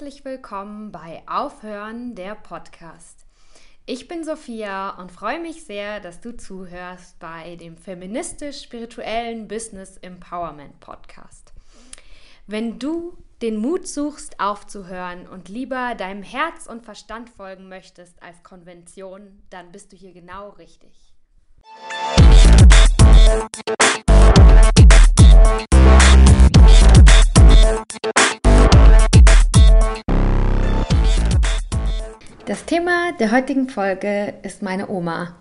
herzlich willkommen bei Aufhören der Podcast. Ich bin Sophia und freue mich sehr, dass du zuhörst bei dem feministisch-spirituellen Business Empowerment Podcast. Wenn du den Mut suchst, aufzuhören und lieber deinem Herz und Verstand folgen möchtest als Konvention, dann bist du hier genau richtig. Das Thema der heutigen Folge ist meine Oma.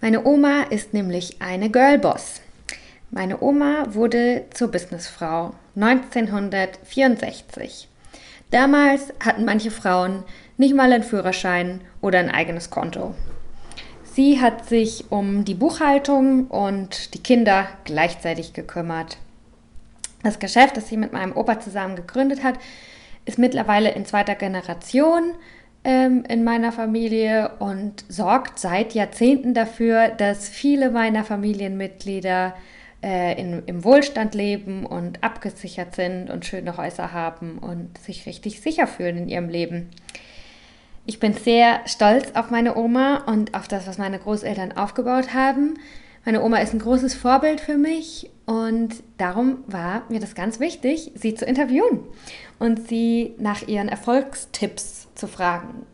Meine Oma ist nämlich eine Girlboss. Meine Oma wurde zur Businessfrau 1964. Damals hatten manche Frauen nicht mal einen Führerschein oder ein eigenes Konto. Sie hat sich um die Buchhaltung und die Kinder gleichzeitig gekümmert. Das Geschäft, das sie mit meinem Opa zusammen gegründet hat, ist mittlerweile in zweiter Generation ähm, in meiner Familie und sorgt seit Jahrzehnten dafür, dass viele meiner Familienmitglieder äh, in, im Wohlstand leben und abgesichert sind und schöne Häuser haben und sich richtig sicher fühlen in ihrem Leben. Ich bin sehr stolz auf meine Oma und auf das, was meine Großeltern aufgebaut haben. Meine Oma ist ein großes Vorbild für mich und darum war mir das ganz wichtig, sie zu interviewen und sie nach ihren Erfolgstipps zu fragen.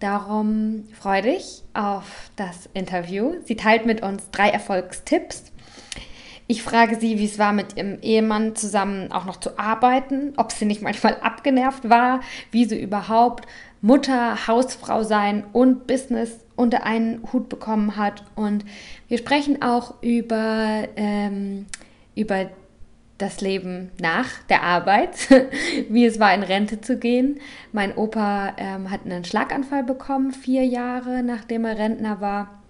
Darum freue dich auf das Interview. Sie teilt mit uns drei Erfolgstipps. Ich frage sie, wie es war, mit ihrem Ehemann zusammen auch noch zu arbeiten, ob sie nicht manchmal abgenervt war, wie sie überhaupt Mutter, Hausfrau sein und Business unter einen Hut bekommen hat. Und wir sprechen auch über, ähm, über das Leben nach der Arbeit, wie es war, in Rente zu gehen. Mein Opa ähm, hat einen Schlaganfall bekommen, vier Jahre nachdem er Rentner war.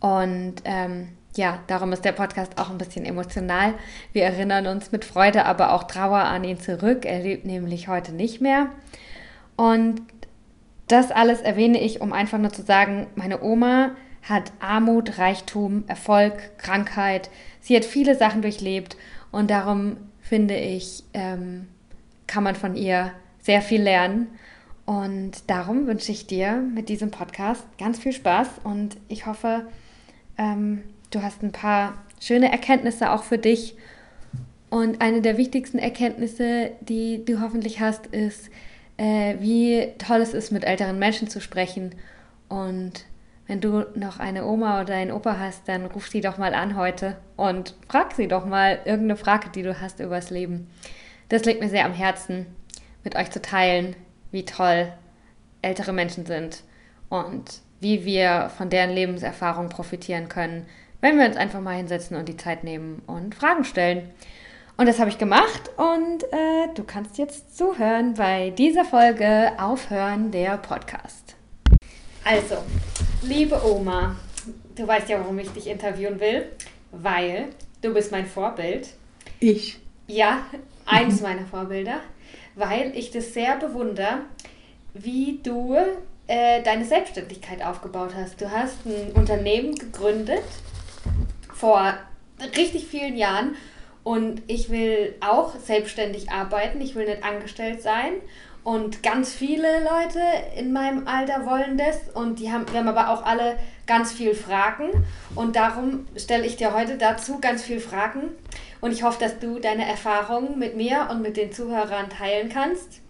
Und ähm, ja, darum ist der Podcast auch ein bisschen emotional. Wir erinnern uns mit Freude, aber auch Trauer an ihn zurück. Er lebt nämlich heute nicht mehr. Und das alles erwähne ich, um einfach nur zu sagen, meine Oma hat Armut, Reichtum, Erfolg, Krankheit. Sie hat viele Sachen durchlebt und darum finde ich, ähm, kann man von ihr sehr viel lernen. Und darum wünsche ich dir mit diesem Podcast ganz viel Spaß und ich hoffe, ähm, du hast ein paar schöne Erkenntnisse auch für dich. Und eine der wichtigsten Erkenntnisse, die du hoffentlich hast, ist, äh, wie toll es ist, mit älteren Menschen zu sprechen und wenn du noch eine Oma oder einen Opa hast, dann ruf sie doch mal an heute und frag sie doch mal irgendeine Frage, die du hast übers Leben. Das liegt mir sehr am Herzen, mit euch zu teilen, wie toll ältere Menschen sind und wie wir von deren Lebenserfahrung profitieren können, wenn wir uns einfach mal hinsetzen und die Zeit nehmen und Fragen stellen. Und das habe ich gemacht und äh, du kannst jetzt zuhören bei dieser Folge Aufhören der Podcast. Also, liebe Oma, du weißt ja, warum ich dich interviewen will, weil du bist mein Vorbild. Ich? Ja, eines meiner Vorbilder, weil ich das sehr bewundere, wie du äh, deine Selbstständigkeit aufgebaut hast. Du hast ein Unternehmen gegründet vor richtig vielen Jahren und ich will auch selbstständig arbeiten, ich will nicht angestellt sein. Und ganz viele Leute in meinem Alter wollen das. Und die haben, wir haben aber auch alle ganz viel Fragen. Und darum stelle ich dir heute dazu ganz viel Fragen. Und ich hoffe, dass du deine Erfahrungen mit mir und mit den Zuhörern teilen kannst.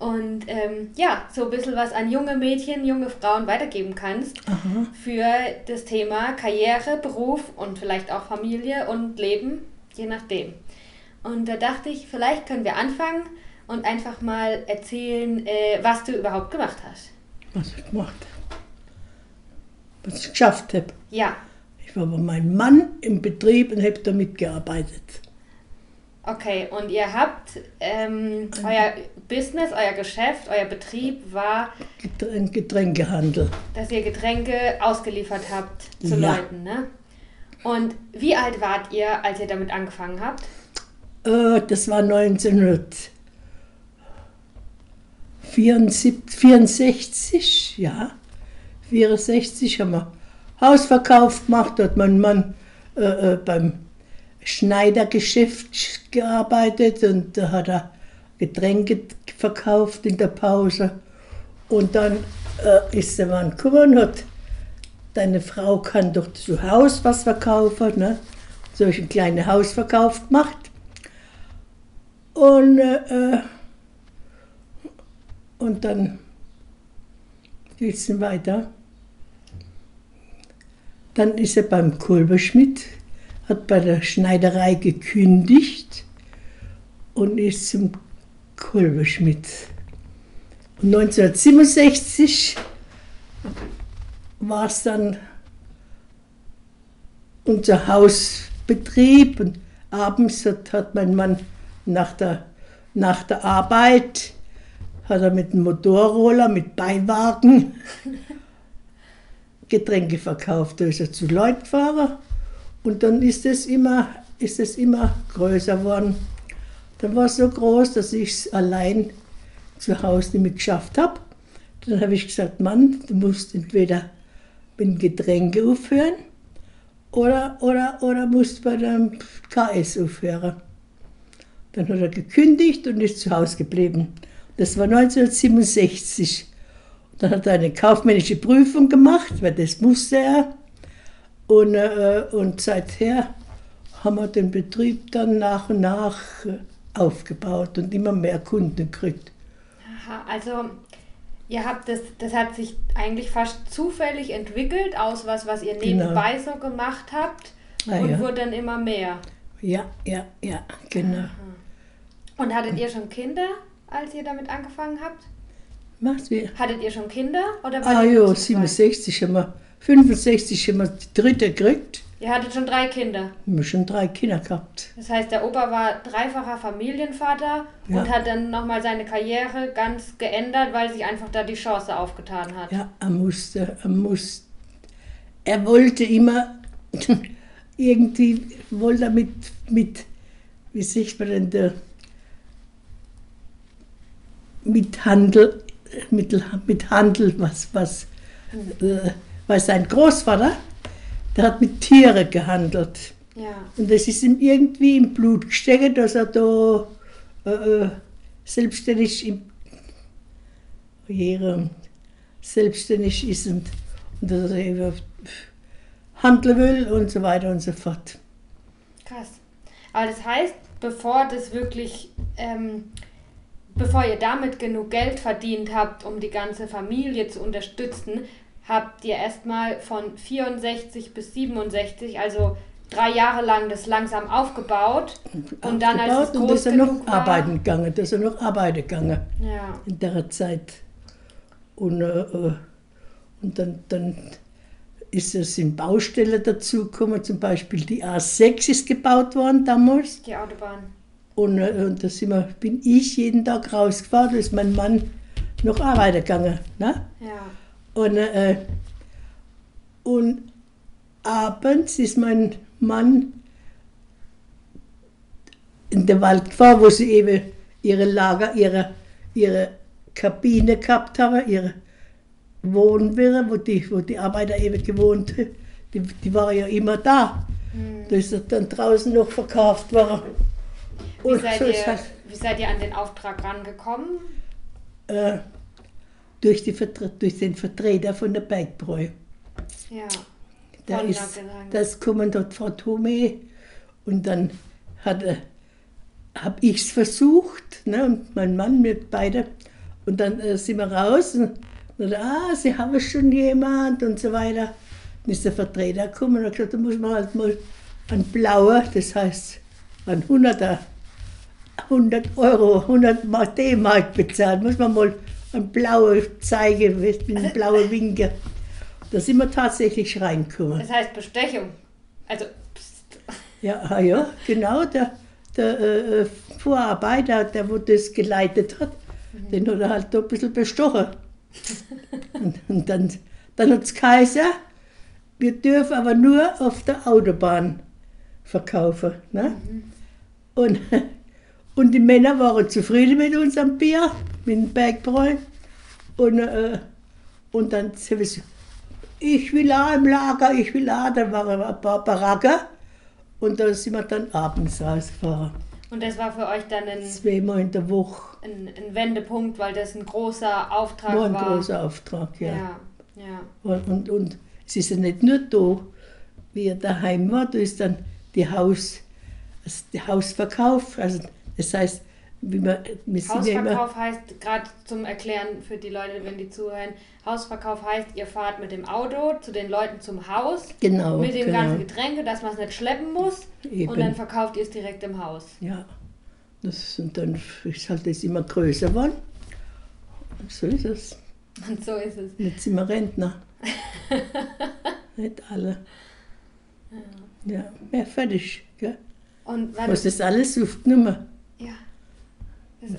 Und ähm, ja, so ein bisschen was an junge Mädchen, junge Frauen weitergeben kannst Aha. für das Thema Karriere, Beruf und vielleicht auch Familie und Leben, je nachdem. Und da dachte ich, vielleicht können wir anfangen und einfach mal erzählen, äh, was du überhaupt gemacht hast. Was ich gemacht habe. Was ich geschafft habe. Ja. Ich war bei meinem Mann im Betrieb und habe da mitgearbeitet. Okay, und ihr habt ähm, euer Business, euer Geschäft, euer Betrieb war Getränk, Getränkehandel. Dass ihr Getränke ausgeliefert habt zu ja. Leuten, ne? Und wie alt wart ihr, als ihr damit angefangen habt? Äh, das war 1900. 64, ja, 64 haben wir Hausverkauf gemacht, hat mein Mann äh, äh, beim Schneidergeschäft gearbeitet und da hat er Getränke verkauft in der Pause. Und dann äh, ist der Mann gekommen und hat, deine Frau kann doch zu Hause was verkaufen. Ne? So habe ich einen kleinen Hausverkauf gemacht. Und, äh, und dann geht es weiter. Dann ist er beim Kulberschmidt, hat bei der Schneiderei gekündigt und ist zum Kulberschmidt. Und 1967 war es dann unser Hausbetrieb und abends hat, mein Mann nach der, nach der Arbeit hat er mit dem Motorroller, mit Beiwagen Getränke verkauft. Da ist er zu Leuten gefahren und dann ist es immer, ist es immer größer geworden. Dann war es so groß, dass ich es allein zu Hause nicht mehr geschafft habe. Dann habe ich gesagt, Mann, du musst entweder mit Getränke aufhören oder, oder, oder musst bei dem KS aufhören. Dann hat er gekündigt und ist zu Hause geblieben. Das war 1967. Dann hat er eine kaufmännische Prüfung gemacht, weil das musste er. Und, äh, und seither haben wir den Betrieb dann nach und nach äh, aufgebaut und immer mehr Kunden gekriegt. Aha, also ihr habt das, das hat sich eigentlich fast zufällig entwickelt aus was, was ihr Genau. nebenbei so gemacht habt Ah, und ja. wurde dann immer mehr. Ja, ja, ja, genau. Und hattet ihr schon Kinder, als ihr damit angefangen habt? Machst du? Hattet ihr schon Kinder? Oder Ah ja, nur zu zweit? 67 haben wir, 65 haben wir die dritte gekriegt. Ihr hattet schon drei Kinder. Haben wir schon drei Kinder gehabt. Das heißt, der Opa war dreifacher Familienvater Ja. und hat dann nochmal seine Karriere ganz geändert, weil sich einfach da die Chance aufgetan hat. Ja, er musste, er musste, er wollte immer irgendwie, wollte er mit, mit, wie sagt man denn, der, mit Handel, mit, mit Handel, was, was, äh, weil sein Großvater, der hat mit Tieren gehandelt. Ja. Und das ist ihm irgendwie im Blut gesteckt, dass er da äh, äh, selbstständig im, selbstständig ist und, und dass er eben handeln will und so weiter und so fort. Krass. Aber das heißt, bevor das wirklich, ähm, bevor ihr damit genug Geld verdient habt, um die ganze Familie zu unterstützen, habt ihr erstmal von 64 bis 67, also drei Jahre lang das langsam aufgebaut und dann als es Aufgebaut und groß ist noch war, arbeiten gegangen, dass er noch arbeiten gegangen ja, in der Zeit. Und, äh, äh, und dann, dann ist es in Baustelle dazugekommen, zum Beispiel die A6 ist gebaut worden damals. die Autobahn. Und, äh, und da sind wir, bin ich jeden Tag rausgefahren, da ist mein Mann noch arbeiten gegangen. Ne? Ja. Und, äh, und abends ist mein Mann in den Wald gefahren, wo sie eben ihre Lager, ihre, ihre Kabine gehabt haben, ihre Wohnwirre, wo die, wo die Arbeiter eben gewohnt haben. Die, die waren ja immer da. Hm. Da ist dann draußen noch verkauft worden. Wie, Und seid so ihr, das, wie seid ihr an den Auftrag rangekommen? äh, durch, die, durch den Vertreter von der Bergbräu. Ja. Da ist das kommen dort Frau Tome und dann habe ich es versucht ne, und mein Mann mit beide und dann äh, sind wir raus und, und ah, Sie haben schon jemand und so weiter. Dann ist der Vertreter gekommen und hat gesagt, da muss man halt mal ein blauer, das heißt ein 100er, 100 Euro, 100 Mark- D-Mark bezahlen, muss man mal ein blauer weißt, mit einem blauen Winkel. Da sind wir tatsächlich reingekommen. Das heißt Bestechung. Also, pst. Ja, ah ja, genau, der, der äh, Vorarbeiter, der wo das geleitet hat, den hat er halt da ein bisschen bestochen. und, und dann, dann hat es geheißen, wir dürfen aber nur auf der Autobahn verkaufen. Ne? Und, und die Männer waren zufrieden mit unserem Bier, mit dem Bergbräu. Und, äh, und dann haben sie ich will auch im Lager, ich will auch. Da waren ein paar Baracker und da sind wir dann abends rausgefahren. Und das war für euch dann ein, Zweimal in der Woche. ein, ein Wendepunkt, weil das ein großer Auftrag War war. ein großer Auftrag, ja. ja, ja. Und, und, und es ist ja nicht nur da, wie er daheim war, da ist dann die Haus, also der Hausverkauf. Also das heißt, wie man, Hausverkauf heißt, gerade zum Erklären für die Leute, wenn die zuhören, Hausverkauf heißt, ihr fahrt mit dem Auto zu den Leuten zum Haus genau, mit dem genau, ganzen Getränke, dass man es nicht schleppen muss eben, und dann verkauft ihr es direkt im Haus. ja. Das, und dann ist halt das immer größer geworden. Und so ist es. Und so ist es. Jetzt sind wir Rentner. nicht alle. Ja, ja fertig. Gell? Und Was das alles aufgenommen, ja, das, ist alles,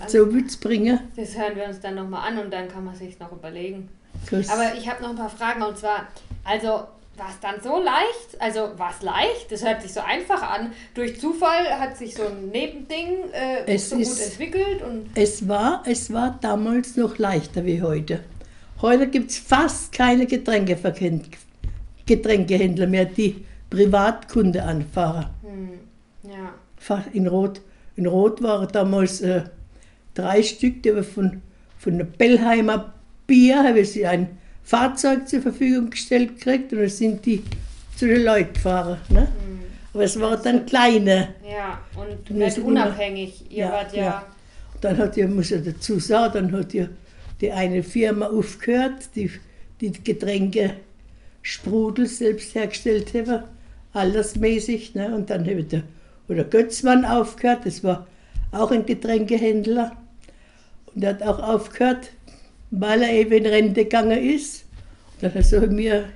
so wird's bringen. das hören wir uns dann nochmal an und dann kann man sich noch überlegen. Das- Aber ich habe noch ein paar Fragen und zwar, also war es dann so leicht? Also war es leicht? Das hört sich so einfach an. Durch Zufall hat sich so ein Nebending äh, so gut entwickelt und Es war, es war damals noch leichter wie heute. Heute gibt es fast keine Getränkehändler mehr, die Privatkunde anfahren. hm, ja. In Rot, in Rot waren damals äh, drei Stück, die wir von, von der Bellheimer Bier, habe sie ein Fahrzeug zur Verfügung gestellt gekriegt und dann sind die zu den Leuten gefahren. Ne? Hm. Aber es waren dann kleine. Ja, und Wir nicht unabhängig. Ihr Ja, wart ja, ja. Dann hat ja, muss ich dazu sagen, dann hat ja die eine Firma aufgehört, die die Getränke Sprudel selbst hergestellt haben, altersmäßig. Ne? Und dann hat der, oder Götzmann aufgehört, das war auch ein Getränkehändler. Und der hat auch aufgehört, weil er eben in Rente gegangen ist. Und dann hat er mir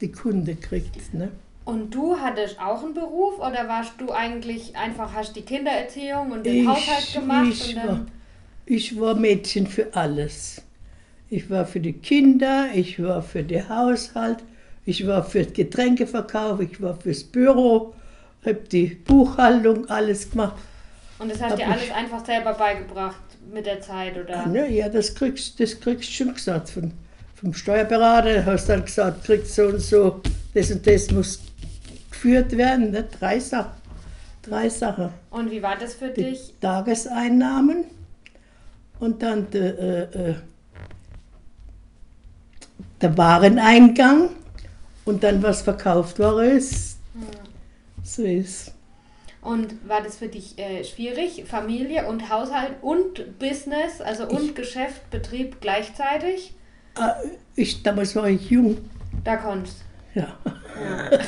die Kunde gekriegt. Ne? Und du hattest auch einen Beruf oder warst du eigentlich einfach, hast die Kindererziehung und den Ich- Haushalt gemacht ich war-. Ich war Mädchen für alles. Ich war für die Kinder, ich war für den Haushalt, ich war für den Getränkeverkauf, ich war fürs Büro, habe die Buchhaltung, alles gemacht. Und das hast hab dir alles einfach selber beigebracht mit der Zeit, oder? Ne, ja, das kriegst das kriegst du schon gesagt von, vom Steuerberater. Hast dann gesagt, kriegst so und so, das und das muss geführt werden. Ne? Drei Sachen. Drei Sachen. Und wie war das für die dich? Tageseinnahmen und dann der, äh, äh, der Wareneingang und dann was verkauft war ist. So ist. Und war das für dich äh, schwierig, Familie und Haushalt und Business, also und Geschäft, Betrieb gleichzeitig? Ah, Ich, damals war ich jung. Da konntest Ja.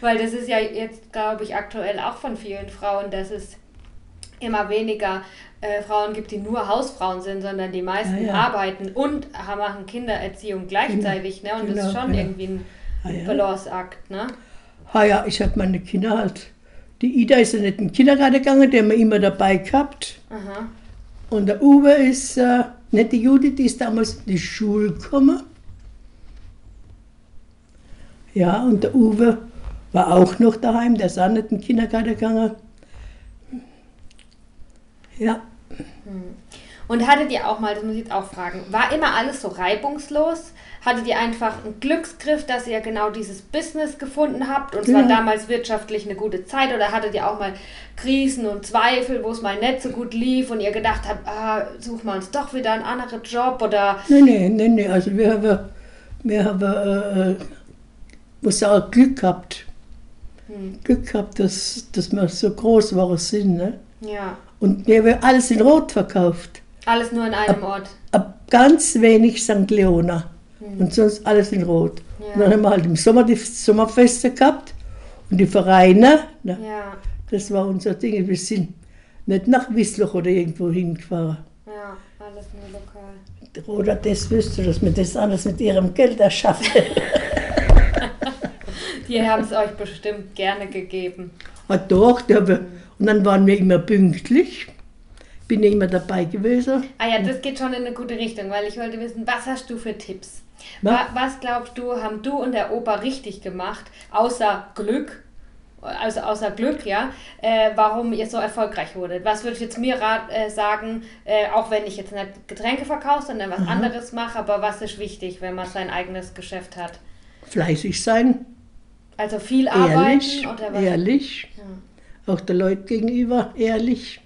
Weil das ist ja jetzt, glaube ich, aktuell auch von vielen Frauen, dass es immer weniger äh, Frauen gibt, die nur Hausfrauen sind, sondern die meisten Ja, ja. arbeiten und machen Kindererziehung gleichzeitig. Ne? Und das ist Genau, schon ja. irgendwie ein Ah, ja. Balanceakt. Ne? Ah ja, ich habe meine Kinder halt. Die Ida ist ja nicht in den Kindergarten gegangen, der haben wir immer dabei gehabt. Aha. Und der Uwe ist, äh, nicht die Judith, die ist damals in die Schule gekommen. Ja, und der Uwe war auch noch daheim, der ist auch nicht in den Kindergarten gegangen. Ja, Und hattet ihr auch mal, das muss ich jetzt auch fragen, war immer alles so reibungslos? Hattet ihr einfach einen Glücksgriff, dass ihr genau dieses Business gefunden habt und es war Ja. damals wirtschaftlich eine gute Zeit oder hattet ihr auch mal Krisen und Zweifel, wo es mal nicht so gut lief und ihr gedacht habt, ah, suchen wir uns doch wieder einen anderen Job oder nee, nee, nee, nee, also wir haben, wir haben, äh, äh, muss sagen, Glück gehabt. Hm. Glück gehabt, dass, dass wir so groß waren sind. Ne? ja, Und wir haben alles in Rot verkauft. alles nur in einem Ort. Ab ganz wenig St. Leona und sonst alles in Rot. Ja. Und dann haben wir halt im Sommer die Sommerfeste gehabt und die Vereine. Ne? Ja, Das war unser Ding. Wir sind nicht nach Wissloch oder irgendwo hingefahren. ja, alles nur lokal. Oder das wüsste, dass wir das alles mit ihrem Geld erschaffen. Die haben es euch bestimmt gerne gegeben. ah, doch, da wir, und dann waren wir immer pünktlich. Bin ja immer dabei gewesen. Ah ja, das geht schon in eine gute Richtung, weil ich wollte wissen, was hast du für Tipps? Na? Wa was glaubst du, haben du und der Opa richtig gemacht, außer Glück, also außer Glück, ja, äh, warum ihr so erfolgreich wurdet? Was würde ich jetzt mir rat, äh, sagen, äh, auch wenn ich jetzt nicht Getränke verkaufe, sondern was anderes mache, aber was ist wichtig, wenn man sein eigenes Geschäft hat? Fleißig sein, Also viel ehrlich, arbeiten oder was? ehrlich. Ja. auch der Leute gegenüber ehrlich.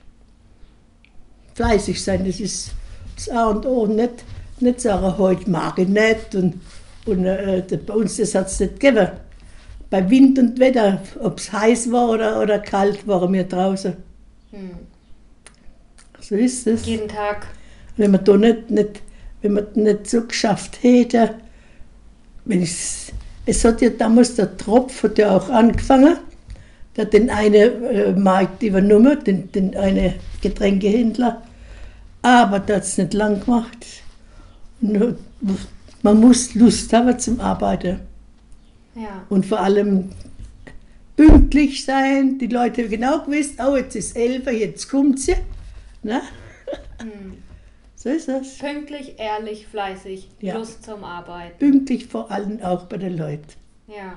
Fleißig sein, das ist das A und O. Nicht, nicht sagen, heute mag ich nicht. Und, und äh, bei uns das hat es nicht gegeben. Bei Wind und Wetter, ob es heiß war oder, oder kalt, waren wir draußen. Hm. So ist es. Jeden Tag. Wenn man da nicht, nicht, wenn man nicht so geschafft hätte, wenn es, es hat ja damals der Tropf hat ja auch angefangen, der hat den einen äh, Markt übernommen, den, den einen Getränkehändler, aber der hat es nicht lang gemacht. Man muss Lust haben zum Arbeiten Ja. und vor allem pünktlich sein. Die Leute genau gewusst, oh, jetzt ist 11, Uhr, jetzt kommt sie. Ne? Hm. So ist das. Pünktlich, ehrlich, fleißig, Ja. Lust zum Arbeiten. Pünktlich vor allem auch bei den Leuten. Ja.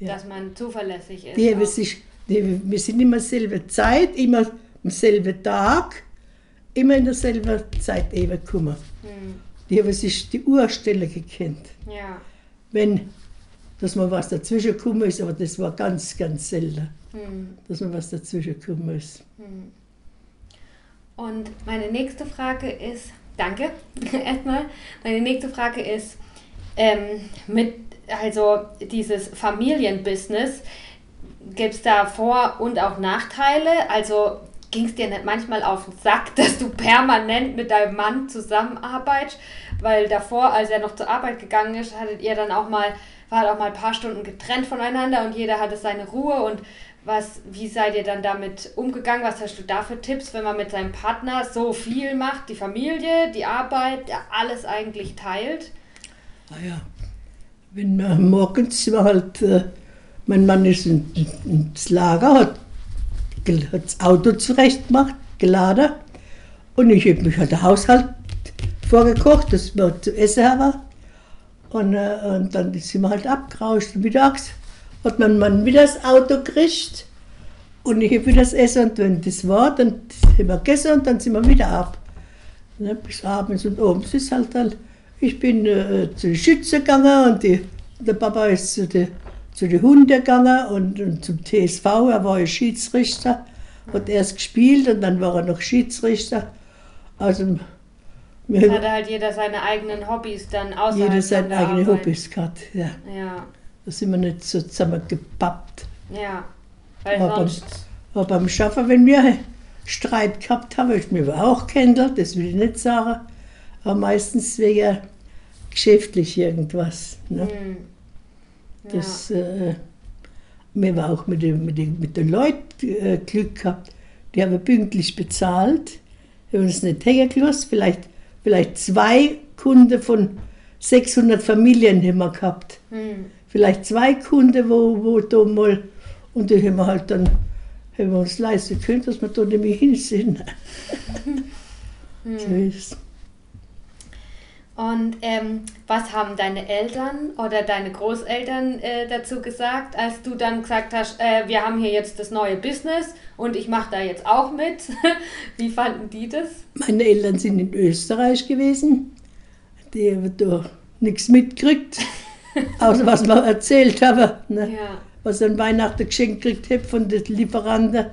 Ja. Dass man zuverlässig ist. Die sich, die, wir sind immer selbe Zeit, immer am selben Tag, immer in derselben Zeit eben gekommen. Hm. Die haben sich die Uhrstelle gekannt. Ja. Wenn, dass mal was dazwischen gekommen ist, aber das war ganz, ganz selten, Hm. dass mal was dazwischen gekommen ist. Hm. Und meine nächste Frage ist, danke erstmal, meine nächste Frage ist, ähm, mit, also dieses Familienbusiness, gibt es da Vor- und auch Nachteile? Also ging es dir nicht manchmal auf den Sack, dass du permanent mit deinem Mann zusammenarbeitest? Weil davor, als er noch zur Arbeit gegangen ist, hattet ihr dann auch mal, war auch mal ein paar Stunden getrennt voneinander und jeder hatte seine Ruhe und was, wie seid ihr dann damit umgegangen? Was hast du da für Tipps, wenn man mit seinem Partner so viel macht, die Familie, die Arbeit, alles eigentlich teilt? Ah ja, wenn man morgens war halt, äh, mein Mann ist in, in, ins Lager, hat das Auto zurecht gemacht, geladen und ich habe mich halt der Haushalt vorgekocht, dass wir zu essen haben. Und, äh, und dann sind wir halt abgerauscht. Und mittags hat mein Mann wieder das Auto gekriegt und ich habe wieder das Essen. Und wenn das war, dann haben wir gegessen und dann sind wir wieder ab. Ne, bis abends und abends ist halt dann, ich bin äh, zu den Schützen gegangen und die, der Papa ist zu den zu den Hunden gegangen und, und zum TSV, er war ja Schiedsrichter, hat erst gespielt und dann war er noch Schiedsrichter. Also wir Hatte halt jeder seine eigenen Hobbys dann außerhalb jeder seine der eigene Arbeit. Hobbys gehabt. Ja. Ja, Da sind wir nicht so zusammengepappt. ja. Weil Aber, sonst, aber beim Schaffen, wenn wir Streit gehabt haben, ich mir auch kennengelernt, das will ich nicht sagen, aber meistens wegen geschäftlich irgendwas. Ne? hm, ja. Das, äh, wir haben auch mit den, mit mit den Leuten äh, Glück gehabt. Die haben pünktlich bezahlt. Wir haben uns nicht hergelassen. Vielleicht, vielleicht zwei Kunden von 600 Familien haben wir gehabt. hm, Vielleicht zwei Kunden, wo, wo da mal. Und die haben wir halt dann haben wir uns leisten können, dass wir da nicht mehr hin sind. hm. So ist Und ähm, was haben deine Eltern oder deine Großeltern äh, dazu gesagt, als du dann gesagt hast, äh, wir haben hier jetzt das neue Business und ich mache da jetzt auch mit? Wie fanden die das? Meine Eltern sind in Österreich gewesen. Die haben da nichts mitgekriegt, außer was wir erzählt haben. Ne? Ja. Was ich an Weihnachten geschenkt gekriegt habe von den Lieferanten.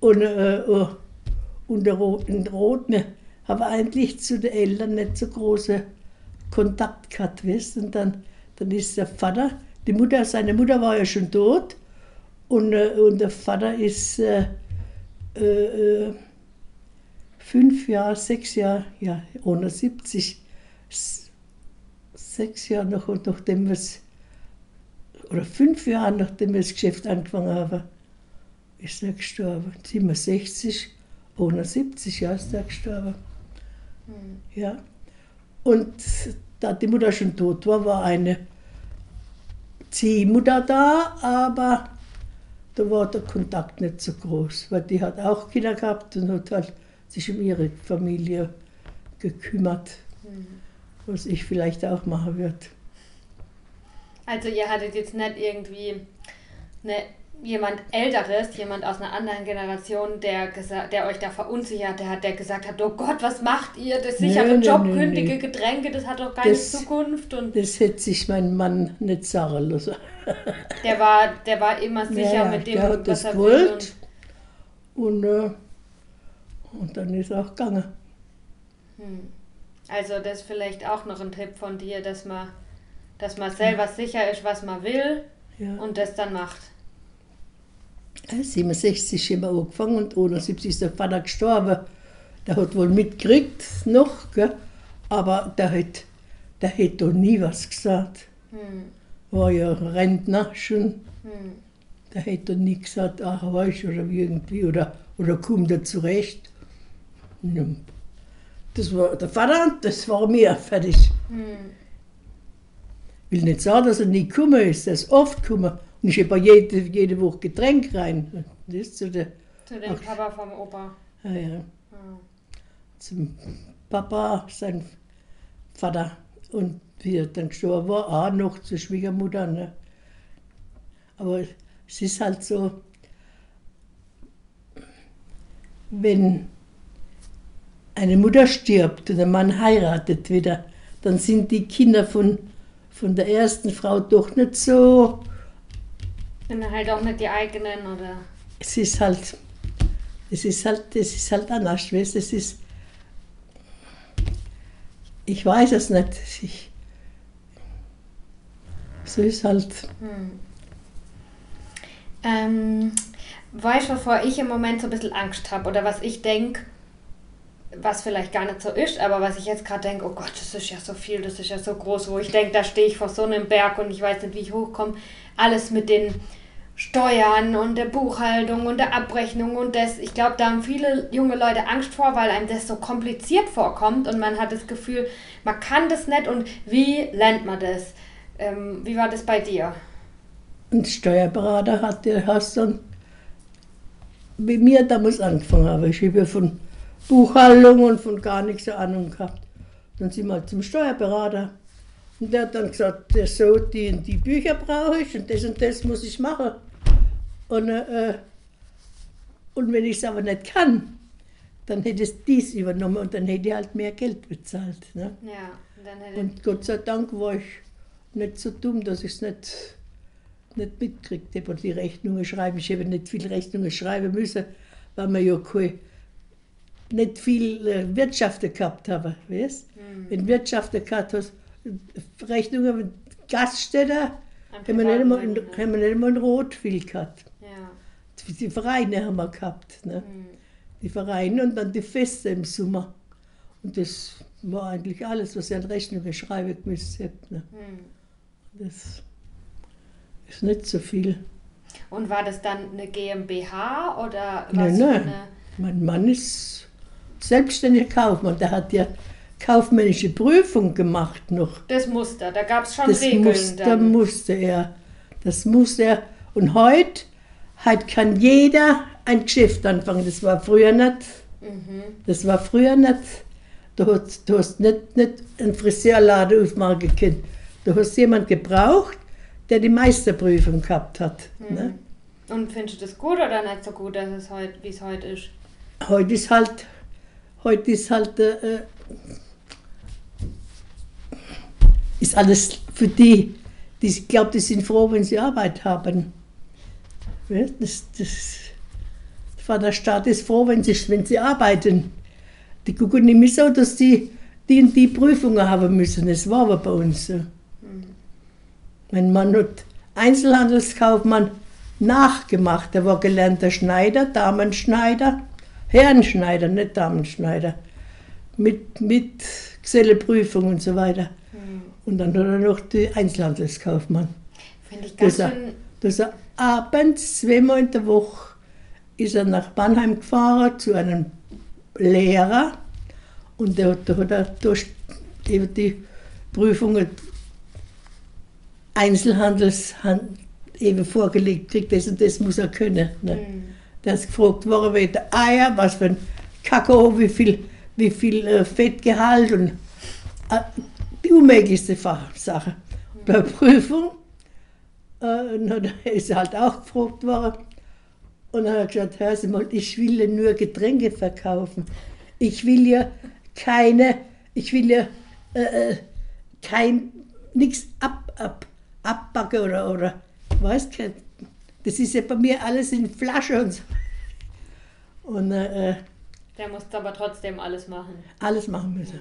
Und, äh, oh, und der Rot, Rot, wir haben eigentlich zu den Eltern nicht so großen Kontakt gehabt. Weißt? Und dann, dann ist der Vater, die Mutter, seine Mutter war ja schon tot. Und, äh, und der Vater ist äh, äh, äh, fünf Jahre, sechs Jahre, ja, ohne 70, s- sechs Jahre noch, nachdem wir es, oder fünf Jahre nachdem wir das Geschäft angefangen haben, ist er gestorben. 67, ohne 70 Jahre ist er gestorben. Hm. Ja. Und da die Mutter schon tot war, war eine Ziehmutter da, aber da war der Kontakt nicht so groß, weil die hat auch Kinder gehabt und hat halt sich um ihre Familie gekümmert, Hm. was ich vielleicht auch machen würde. Also ihr hattet jetzt nicht irgendwie eine, jemand Älteres, jemand aus einer anderen Generation, der, der euch da verunsichert hat, der gesagt hat, oh Gott, was macht ihr? Das sichere Nee, Job, nee, nee. Getränke, das hat doch keine Das- Zukunft. Und Das hätte sich mein Mann nicht sagen lassen. der war, der war immer sicher Ja, mit dem, der hat was das er will. gewollt. Und, Und, äh, und dann ist er auch gegangen. Hm. Also das ist vielleicht auch noch ein Tipp von dir, dass man, dass man selber sicher ist, was man will Ja. und das dann macht. 67 haben wir angefangen und 71 ist der Vater gestorben. Der hat wohl mitgekriegt noch, gell? aber der hat, der hat doch nie was gesagt. Hm. War ja Rentner schon. Hm. Der hat doch nie gesagt, ach weißt oder irgendwie, oder, oder kommt er zurecht. Das war der Vater, das war mir fertig. Hm. will nicht sagen, dass er nie gekommen ist, er ist oft gekommen. Und ich habe jede, jede Woche Getränk rein. Das zu der, Zu dem Ach. Papa vom Opa. ah ja, Hm. zum Papa, sein Vater. Und wie er dann gestorben war, auch noch zur Schwiegermutter. Ne? Aber es ist halt so, wenn eine Mutter stirbt und der Mann heiratet wieder, dann sind die Kinder von, von der ersten Frau doch nicht so Sind halt auch nicht die eigenen oder. es ist halt, es ist halt, es ist halt anders, weißt es ist, ich weiß es nicht, ich, so ist halt, Hm. Ähm, weißt du, wovor ich im Moment so ein bisschen Angst habe oder was ich denke, was vielleicht gar nicht so ist, aber was ich jetzt gerade denke, oh Gott, das ist ja so viel, das ist ja so groß, wo ich denke, da stehe ich vor so einem Berg und ich weiß nicht, wie ich hochkomme. Alles mit den Steuern und der Buchhaltung und der Abrechnung und das. Ich glaube, da haben viele junge Leute Angst vor, weil einem das so kompliziert vorkommt und man hat das Gefühl, man kann das nicht und wie lernt man das? Ähm, wie war das bei dir? ein Steuerberater hat der hast dann mit mir damals angefangen, aber ich habe ja von Buchhaltung und von gar nichts eine Ahnung gehabt. Dann sind wir halt zum Steuerberater und der hat dann gesagt, der so, die und die Bücher brauche ich und das und das muss ich machen. Und, äh, und wenn ich es aber nicht kann, dann hätte es dies übernommen und dann hätte ich halt mehr Geld bezahlt. Ne? Ja, dann hätte Und Gott sei Dank war ich nicht so dumm, dass ich es nicht, nicht mitgekriegt habe und die Rechnungen schreiben. Ich habe nicht viele Rechnungen schreiben müssen, weil wir ja kein, nicht viel äh, Wirtschaften gehabt haben. Weißt? Hm. Wenn Wirtschaften gehabt hast, Rechnungen mit Gaststätten, haben wir, nicht einmal in, haben wir nicht einmal in Rot viel gehabt. Ja. Die Vereine haben wir gehabt. Ne? Hm. die Vereine und dann die Feste im Sommer. Und das war eigentlich alles, was ich an Rechnungen schreiben müsste. Ne? Hm. Das ist nicht so viel. Und war das dann eine GmbH oder was Nein, nein. Mein Mann ist selbstständiger Kaufmann. Der hat ja kaufmännische Prüfung gemacht noch. Das Muster, da gab es schon Das Regeln musste, dann. musste er. Das musste er. Und heute, heute kann jeder ein Geschäft anfangen. Das war früher nicht. Mhm. Das war früher nicht. Du hast, du hast nicht, nicht einen Friseurladen aufmachen können. Du hast jemanden gebraucht, der die Meisterprüfung gehabt hat. Ne? Und findest du das gut oder nicht so gut, dass es heute, wie es heute ist? Heute ist halt, heute ist halt, äh, ist alles für die, die ich glaube, die sind froh, wenn sie Arbeit haben. Das, das, der Vaterstaat ist froh, wenn sie, wenn sie arbeiten. Die gucken nicht mehr so, dass die die und die Prüfungen haben müssen. Das war aber bei uns so. Mein Mann hat Einzelhandelskaufmann nachgemacht. Er war gelernter Schneider, Damenschneider, Herrenschneider, nicht Damenschneider. Mit, mit Geselleprüfung und so weiter. Und dann hat er noch die Einzelhandelskaufmann. Finde ich ganz Das schön. dass er abends, zweimal in der Woche, ist er nach Mannheim gefahren zu einem Lehrer und der, da hat er durch eben die Prüfungen Einzelhandels eben vorgelegt kriegt, das und das muss er können. Ne? Hm. Ist gefragt worden wegen Eier, was für ein Kakao, wie viel, wie viel äh, Fettgehalt und äh, die unmöglichste Sache. Bei Prüfung äh, ist er halt auch gefragt worden. Und dann hat er gesagt, hör Sie mal, ich will ja nur Getränke verkaufen. Ich will ja keine, ich will ja äh, äh, kein, nichts ab, ab, abbacken oder, oder, weißt du, das ist ja bei mir alles in Flasche und so. Und äh, Der musste aber trotzdem alles machen. alles machen müssen.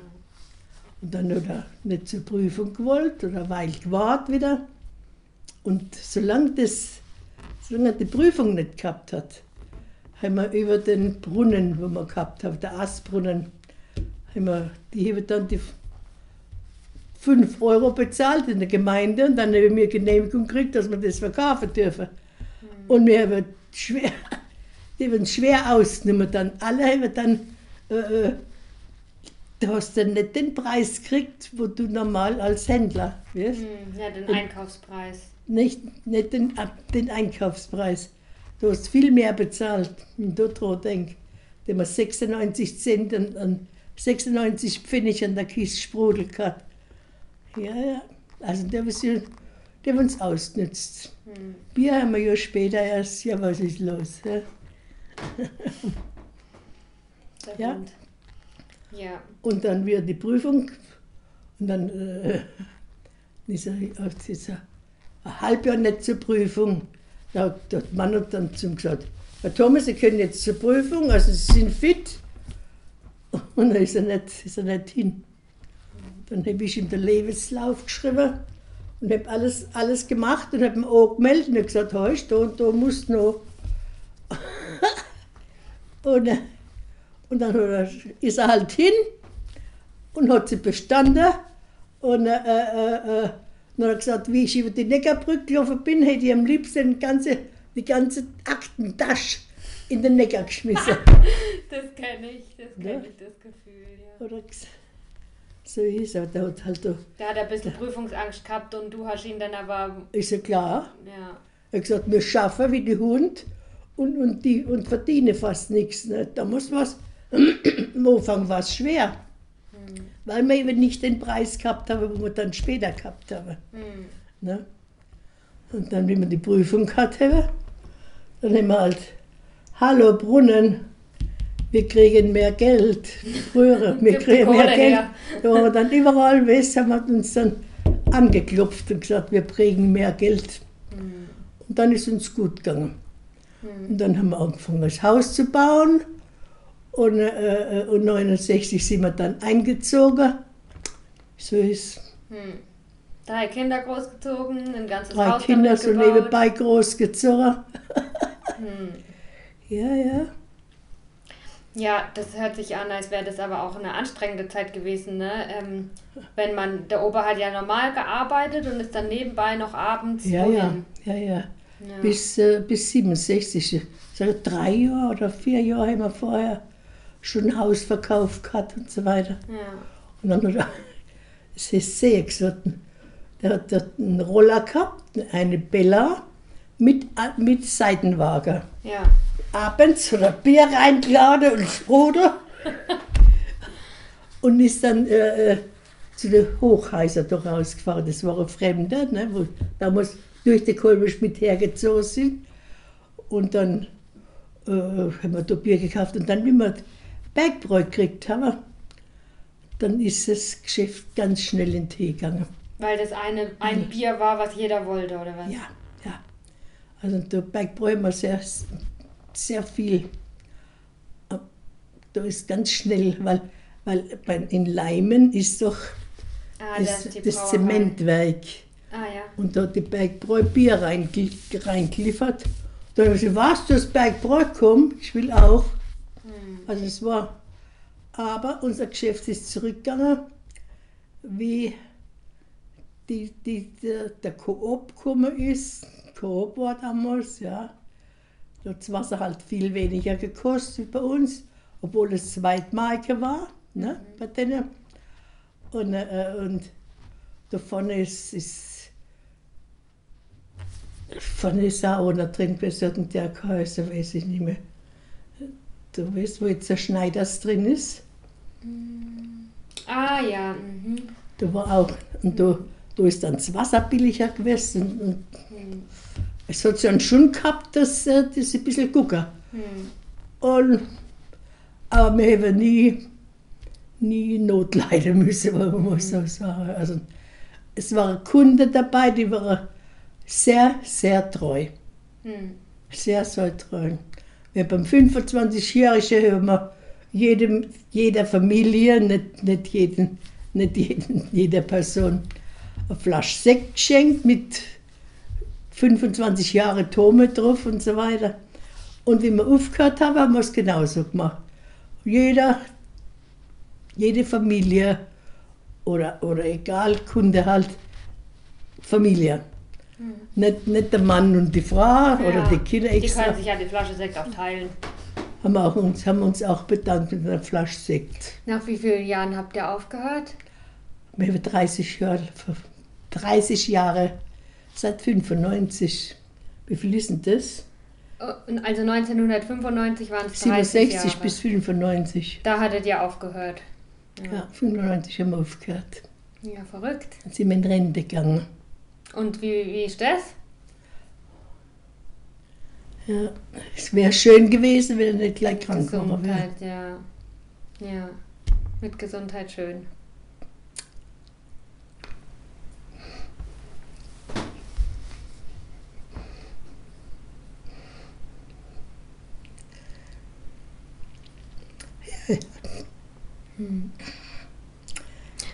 Und dann hat er nicht zur Prüfung gewollt oder eine Weile gewartet wieder. Und solange, das, solange er die Prüfung nicht gehabt hat, haben wir über den Brunnen, wo wir gehabt haben, der Astbrunnen, haben wir, die haben dann die 5 Euro bezahlt in der Gemeinde und dann haben wir Genehmigung gekriegt, dass wir das verkaufen dürfen. Und wir haben schwer, die haben schwer ausgenommen dann. Alle haben dann, äh, äh, du hast dann nicht den Preis gekriegt, wo du normal als Händler wirst. Hm, Ja, den Einkaufspreis. Nicht, nicht den, Ab- den Einkaufspreis. Du hast viel mehr bezahlt, wenn du dran denkst. Der man 96 Cent und, und 96 Pfennig an der Kiste Sprudel gehabt. Ja, ja. Also der, der uns ausgenutzt. Bier haben wir ja später erst, ja, was ist los? Ja. Ja. Ja. Und dann wieder die Prüfung. Und dann äh, ist er, er ein Halbjahr nicht zur Prüfung. Da hat der Mann hat dann zum gesagt, Herr Thomas, Sie können jetzt zur Prüfung, also Sie sind fit. Und dann ist er nicht, ist er nicht hin. Dann habe ich ihm den Lebenslauf geschrieben und habe alles, alles gemacht und habe ihn auch gemeldet und gesagt, hey, da und da musst du noch. und, und dann er, ist er halt hin und hat sie bestanden. Und äh, äh, äh, dann hat er gesagt, wie ich über die Neckarbrücke gelaufen bin, hätte ich am liebsten die ganze, die ganze Aktentasche in den Neckar geschmissen. Das kenne ich, das Ja. kenne ich, das Gefühl, ja. Oder ges- so ist er. Der hat halt da, Der hat ein bisschen Prüfungsangst gehabt und du hast ihn dann aber, ist ja klar. ja. Er hat gesagt, wir schaffen wie die Hund und, und, die, und verdienen fast nichts. Ne? Da muss was. Am Anfang war es schwer, weil wir eben nicht den Preis gehabt haben, wo wir dann später gehabt haben. Hm. Ne? Und dann, wenn wir die Prüfung gehabt haben, dann haben wir halt, hallo Brunnen, wir kriegen mehr Geld. Früher, wir kriegen mehr Geld. her. Da waren wir dann überall, weißt, haben wir uns dann angeklopft und gesagt, wir kriegen mehr Geld. Hm. Und dann ist uns gut gegangen. Und dann haben wir angefangen, das Haus zu bauen. Und, äh, äh, und 69 sind wir dann eingezogen. So ist Hm. Drei Kinder großgezogen, ein ganzes drei Haus Kinder so gebaut. nebenbei großgezogen. Hm. Ja, ja. Ja, das hört sich an, als wäre das aber auch eine anstrengende Zeit gewesen, ne? Ähm, wenn man, der Opa hat ja normal gearbeitet und ist dann nebenbei noch abends Ja, ja, ja, ja. Ja. Bis, äh, bis 67. So drei Jahre oder vier Jahre haben wir vorher schon ein Haus verkauft gehabt und so weiter. ja. Und dann hat er, es ist sehr gesagt, der hat einen Roller gehabt, eine Bella mit, mit Seitenwagen. Ja. Abends hat er Bier reingeladen und Sprudel und ist dann äh, äh, zu den Hochhäuser doch rausgefahren. Das war ein Fremder, ne, wo damals durch die Kolbisch mit hergezogen sind. Und dann äh, haben wir da Bier gekauft und dann, wie wir Bergbräu gekriegt haben, dann ist das Geschäft ganz schnell in den Tee gegangen. Weil das eine, ein Bier war, was jeder wollte, oder was? Ja, ja. Also da Bergbräu haben wir sehr, sehr viel. Da ist ganz schnell, weil, weil bei- in Leimen ist doch Ah, das, das, das. Zementwerk. Ah ja. Und da hat die Bergbräu Bier reingel- reingeliefert. Da habe ich gesagt, was, du hast Bergbräu, komm, ich will auch. Hm. Also es war, aber unser Geschäft ist zurückgegangen, wie die, die, der, der Coop gekommen ist. Coop war damals, ja. Hat das Wasser halt viel weniger gekostet wie bei uns, obwohl es Zweitmarke war, ne, bei denen. Und, äh, und da vorne ist, ist vorne ist auch einer drin gewesen, der geheißen, weiß ich nicht mehr. Du weißt, wo jetzt der Schneiders drin ist? Ah ja. Mhm. Da war auch, und da, da ist dann das Wasser billiger gewesen. Und Hm. Es hat schon schon gehabt, dass äh, das ein bisschen gucken. Hm. Und, aber wir haben nie, nie Not leiden müssen, wenn man muss so sagen. Also, es waren Kunden dabei, die waren sehr, sehr treu. Hm. Sehr, sehr treu. Ja, beim 25-Jährigen haben wir jedem, jeder Familie, nicht, nicht, jeden, nicht jeden, jeder Person, eine Flasche Sekt geschenkt mit 25 Jahre Tome drauf und so weiter. Und wie wir aufgehört haben, haben wir es genauso gemacht. Jeder, jede Familie oder, oder egal, Kunde halt, Familie. Nicht, nicht der Mann und die Frau oder die Kinder Die extra. können sich ja die Flasche Sekt aufteilen. Haben wir auch uns, haben uns auch bedankt mit einer Flasche Sekt. Nach wie vielen Jahren habt ihr aufgehört? Wir haben 30 Jahre, 30 Jahre, seit 95. Wie viel ist denn das? Oh, Also 1995 waren es 30 67 Jahre. bis 95. Da hattet ihr aufgehört. Ja, 95 haben wir aufgehört. Ja, verrückt. Dann sind wir in Rente gegangen. Und wie, wie ist das? Ja, es wäre schön gewesen, wenn er nicht gleich krank geworden wäre. Gesundheit, ja. Ja, mit Gesundheit schön.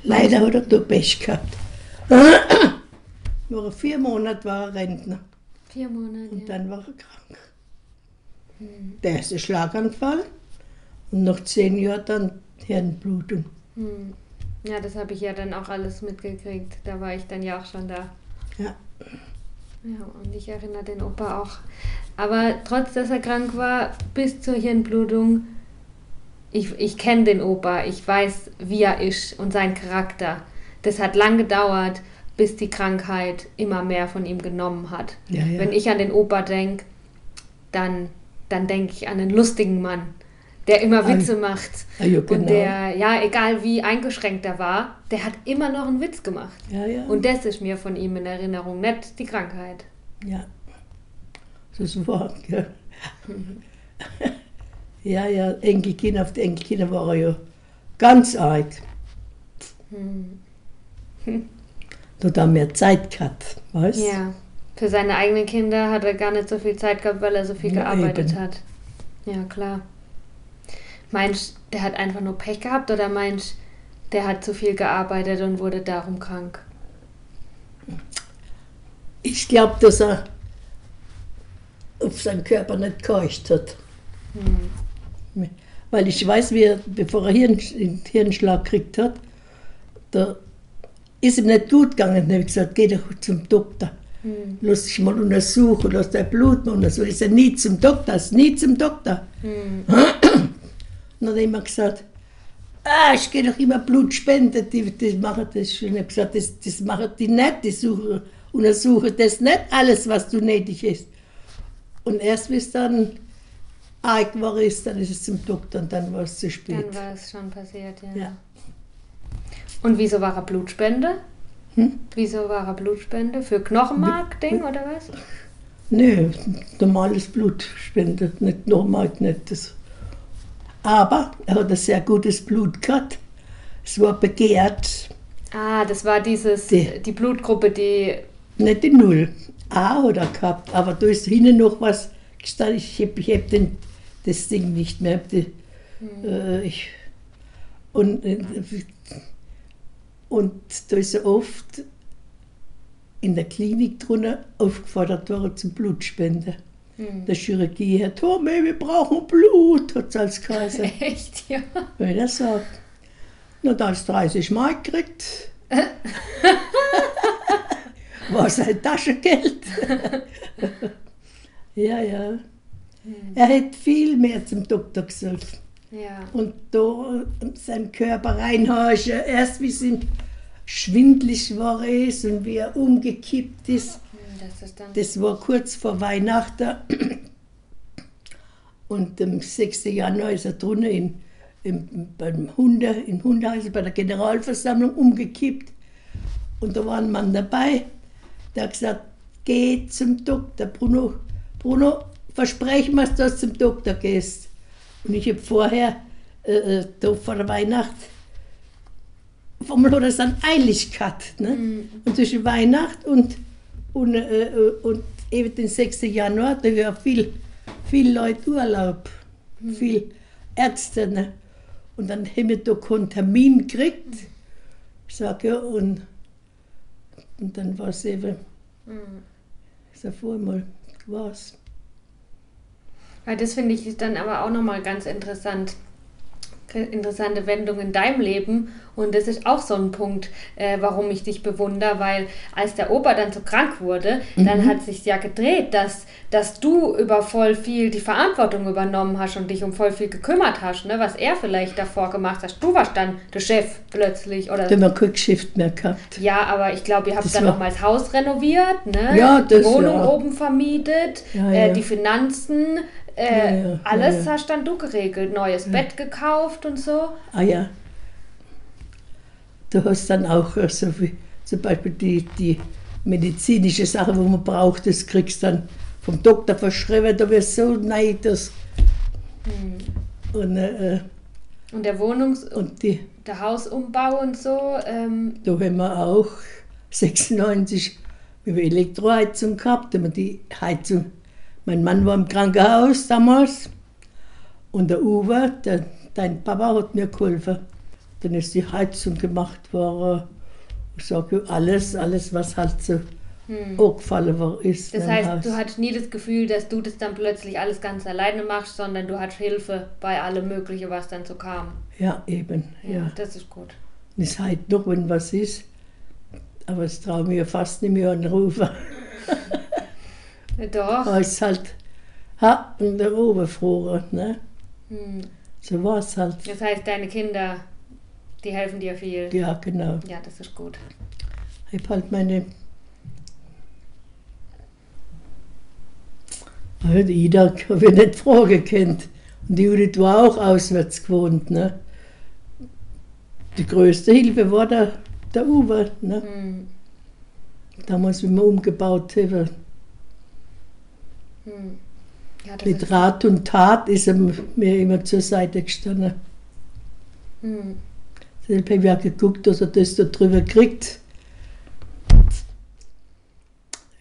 Leider hat er da Pech gehabt. Nur vier Monate war er Rentner Vier Monate. und dann war er krank. Der erste Schlaganfall und nach zehn Jahren dann Hirnblutung. Hm. ja, das habe ich ja dann auch alles mitgekriegt. Da war ich dann ja auch schon da. Ja. Ja, und ich erinnere den Opa auch. Aber trotz, dass er krank war, bis zur Hirnblutung, ich, ich kenne den Opa, ich weiß, wie er ist und seinen Charakter. Das hat lang gedauert, bis die Krankheit immer mehr von ihm genommen hat. Ja, ja. Wenn ich an den Opa denke, dann, dann denke ich an einen lustigen Mann, der immer Witze macht. Ah, ja, genau. Und der, ja, egal wie eingeschränkt er war, der hat immer noch einen Witz gemacht. Ja. Und das ist mir von ihm in Erinnerung, nicht die Krankheit. Ja, das war, gell. Ja, ja, Enkelkinder, auf die Enkelkinder war er ja ganz arg. Da hat er mehr Zeit gehabt, weißt du? Ja. Für seine eigenen Kinder hat er gar nicht so viel Zeit gehabt, weil er so viel Ja, gearbeitet eben. hat. Ja, klar. Meinst du, der hat einfach nur Pech gehabt oder meinst du, der hat zu viel gearbeitet und wurde darum krank? Ich glaube, dass er auf seinen Körper nicht gehorcht hat. Hm. Weil ich weiß, wie er, bevor er Hirn, einen Hirnschlag gekriegt hat, da ist ihm nicht gut gegangen. Dann habe ich gesagt, geh doch zum Doktor. Hm. Lass dich mal untersuchen, lass dein Blut mal untersuchen. Ist er nie zum Doktor, ist nie zum Doktor. Hm. Und dann hat er immer gesagt, ah, ich gehe doch immer Blut spenden, die, die machen das schon. Ich habe gesagt, das, das machen die nicht, die suchen, untersuchen das nicht alles, was du nötig ist. Und erst bis dann arg war ist, dann ist es zum Doktor und dann war es zu spät. Dann war es schon passiert, ja. Ja. Und wieso war er Blutspende? Hm? Wieso war er Blutspende? Für Knochenmark-Ding oder was? Nö, normales Blut spendet, nicht normal, nicht das. Aber er hat ein sehr gutes Blut gehabt. Es war begehrt, Ah, das war dieses, Die- die Blutgruppe, die. nicht die Null. A hat er gehabt, aber da ist hinten noch was gestanden. Ich habe ich hab den, das Ding nicht mehr. Die, äh, ich, und, äh, und da ist er oft in der Klinik drunter aufgefordert worden zum Blutspende. Hm. Der Chirurgie, Herr Tome, wir brauchen Blut, hat es als Kaiser. Echt, ja. Wenn er sagt. Na, da hast 30 Mark gekriegt. War sein Taschengeld. ja, ja. Er hätte viel mehr zum Doktor gesagt. Ja. Und da seinen Körper reinhorchen. Erst wie es ihm schwindlig war ist und wie er umgekippt ist. Hm, Das ist. Das war kurz vor Weihnachten. Und am 6. Januar ist er drinnen in, im, beim Hunde, im Hundehaus bei der Generalversammlung umgekippt. Und da war ein Mann dabei, der hat gesagt, geh zum Doktor. Bruno, Bruno, versprech mir, dass du zum Doktor gehst. Und ich habe vorher, äh, äh, da vor der Weihnacht, auf einmal hat er es dann eilig gehabt. Ne? Und zwischen Weihnacht und, und, äh, äh, und eben den 6. Januar, da war viel, viele Leute Urlaub, viele Ärzte. Ne? Und dann haben wir da keinen Termin gekriegt. Ich sage, ja, und, und dann war es eben, ich sage, vormal war's. Weil das finde ich dann aber auch nochmal ganz interessant. Interessante Wendung in deinem Leben. Und das ist auch so ein Punkt, äh, warum ich dich bewundere, weil als der Opa dann so krank wurde, dann hat sich ja gedreht, dass, dass du über voll viel die Verantwortung übernommen hast und dich um voll viel gekümmert hast, ne? was er vielleicht davor gemacht hat. Du warst dann der Chef plötzlich. Oder Da haben kein Geschäft mehr gehabt. ja, aber ich glaube, ihr habt Das dann nochmal das Haus renoviert, ne? Ja, die das Wohnung ja. oben vermietet, Ja, Äh, die Finanzen, äh, Ja, ja, alles ja, hast dann du geregelt. Neues Bett gekauft und so. Ah ja. Du hast dann auch äh, so wie zum Beispiel die, die medizinische Sache, wo man braucht, das kriegst dann vom Doktor verschrieben, da wirst du so neidisch. Und, äh, Und der Wohnungs- und die, der Hausumbau und so. Ähm, da haben wir auch 96 mit der Elektroheizung gehabt, haben wir die Heizung. Mein Mann war im Krankenhaus damals und der Uwe, der, dein Papa, hat mir geholfen. Dann ist die Heizung gemacht worden. Ich sage alles, alles, was halt so angefallen war, ist. Hm. das heißt, Haus. du hattest nie das Gefühl, dass du das dann plötzlich alles ganz alleine machst, sondern du hattest Hilfe bei allem Möglichen, was dann so kam. Ja, eben, ja. Das ist gut. Und ist halt noch, wenn was ist. Aber es traue mir fast nicht mehr anrufen. Doch. Ist halt, ha, und der Oberfroher, ne? Hm. So war es halt. Das heißt, deine Kinder, die helfen dir viel. Ja, genau. Ja, das ist gut. Ich habe halt meine. Die Ida habe ich nicht fragen kennt. Und die Judith war auch auswärts gewohnt. Ne? Die größte Hilfe war der, der Uwe. Ne? Hm. Damals, wie wir umgebaut haben. Hm. Ja, das Mit Rat und Tat ist er mir immer zur Seite gestanden. hm. Deshalb habe ich auch geguckt, dass er das da drüber kriegt.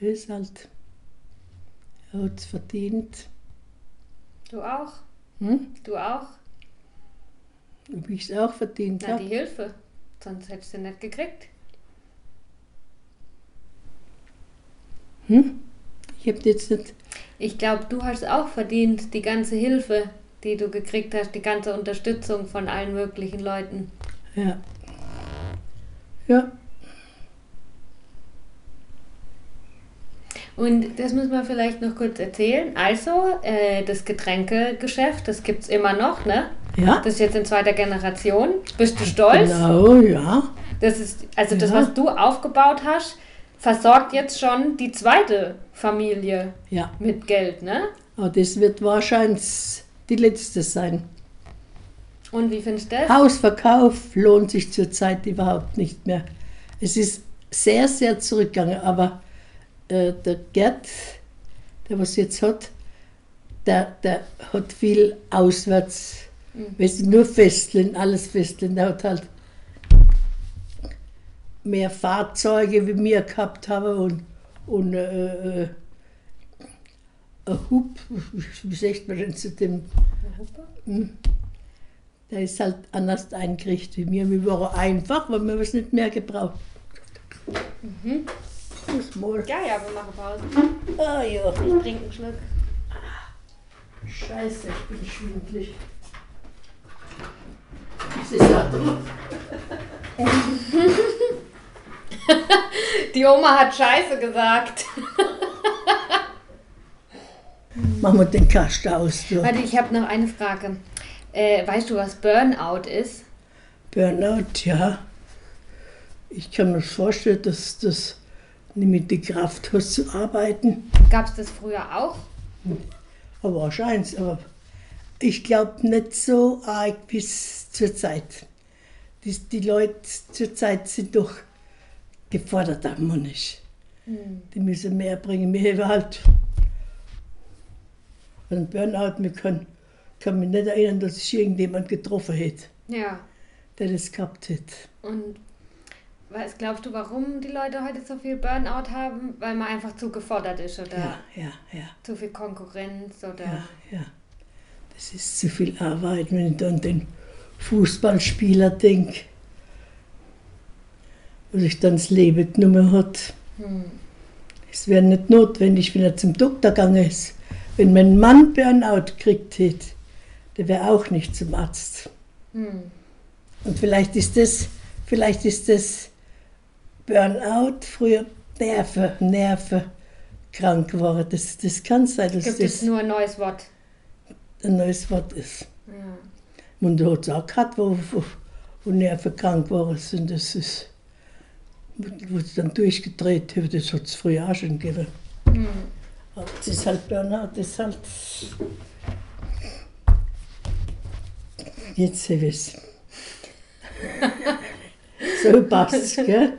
Er ist halt. Er hat es verdient. Du auch? Hm? Du auch? Ob ich es auch verdient Na, habe? die Hilfe. Sonst hättest du nicht gekriegt. Hm? Ich habe jetzt nicht. Ich glaube, du hast auch verdient, die ganze Hilfe, die du gekriegt hast, die ganze Unterstützung von allen möglichen Leuten. Ja. Ja. Und das müssen wir vielleicht noch kurz erzählen. Also, äh, das Getränkegeschäft, das gibt es immer noch, ne? Ja. Das ist jetzt in zweiter Generation. Bist du stolz? Genau, ja. Das ist, also das, Ja. was du aufgebaut hast, versorgt jetzt schon die zweite Familie Ja. mit Geld, ne? Aber das wird wahrscheinlich die letzte sein. Und wie findest du das? Hausverkauf lohnt sich zurzeit überhaupt nicht mehr. Es ist sehr, sehr zurückgegangen, aber äh, der Gerd, der was jetzt hat, der, der hat viel auswärts, weißt du, nur Festeln, alles Festeln, der hat halt mehr Fahrzeuge wie wir gehabt haben und, und äh, äh, ein Hub, wie sagt man denn zu dem, der ist halt anders eingerichtet wie mir. Wir waren einfach, weil wir was nicht mehr gebraucht. Mhm. Muss mal. Ja, ja, wir machen Pause. Ah ja. Ich trinke einen Schluck. Scheiße, ich bin schwindelig. Das ist ja doof. Die Oma hat Scheiße gesagt. Machen wir den Kasten aus. Du. Warte, ich habe noch eine Frage. Äh, weißt du, was Burnout ist? Burnout, ja. Ich kann mir vorstellen, dass das nicht mit die Kraft hast zu arbeiten. Gab es das früher auch? Aber wahrscheinlich. Aber ich glaube nicht so arg bis zur Zeit. Die, die Leute zur Zeit sind doch gefordert, am nicht. Die müssen mehr bringen. Wir haben halt einen Burnout. Wir können, kann mich nicht erinnern, dass ich irgendjemand getroffen hätte, Ja. der das gehabt hätte. Und Was glaubst du, warum die Leute heute so viel Burnout haben? Weil man einfach zu gefordert ist oder Ja, ja, ja. zu viel Konkurrenz oder. Ja, ja. Das ist zu viel Arbeit, wenn ich an den Fußballspieler denke, wo sich dann das Leben genommen hat. Hm. Es wäre nicht notwendig, wenn er zum Doktor gegangen ist. Wenn mein Mann Burnout gekriegt hätte, der wäre auch nicht zum Arzt. Hm. Und vielleicht ist das, vielleicht ist das Burnout früher Nerven, Nerven krank geworden. Das, das kann sein, dass Gibt es das nur ein neues Wort? ein neues Wort ist. Ja. Und da hat es auch gehabt, wo, wo, wo Nerven krank geworden sind. Das ist, wo sie dann durchgedreht haben, das hat es früher auch schon gegeben. Hm. Aber das ist halt Burnout, das ist halt. Jetzt sehe ich es. so passt gell?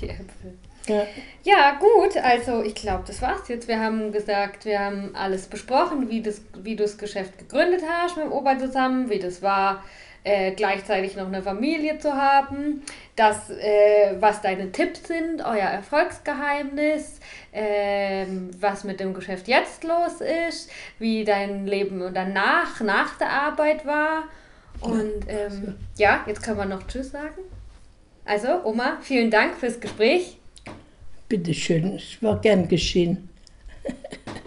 Die Äpfel. Ja. Ja, gut, also ich glaube, das war's jetzt. Wir haben gesagt, wir haben alles besprochen, wie, das, wie du das Geschäft gegründet hast mit dem Opa zusammen, wie das war, äh, gleichzeitig noch eine Familie zu haben, das, äh, was deine Tipps sind, euer Erfolgsgeheimnis, ähm, was mit dem Geschäft jetzt los ist, wie dein Leben danach, nach der Arbeit war. Und ähm, ja, jetzt können wir noch Tschüss sagen. Also, Oma, vielen Dank fürs Gespräch. Bitteschön, es war gern geschehen.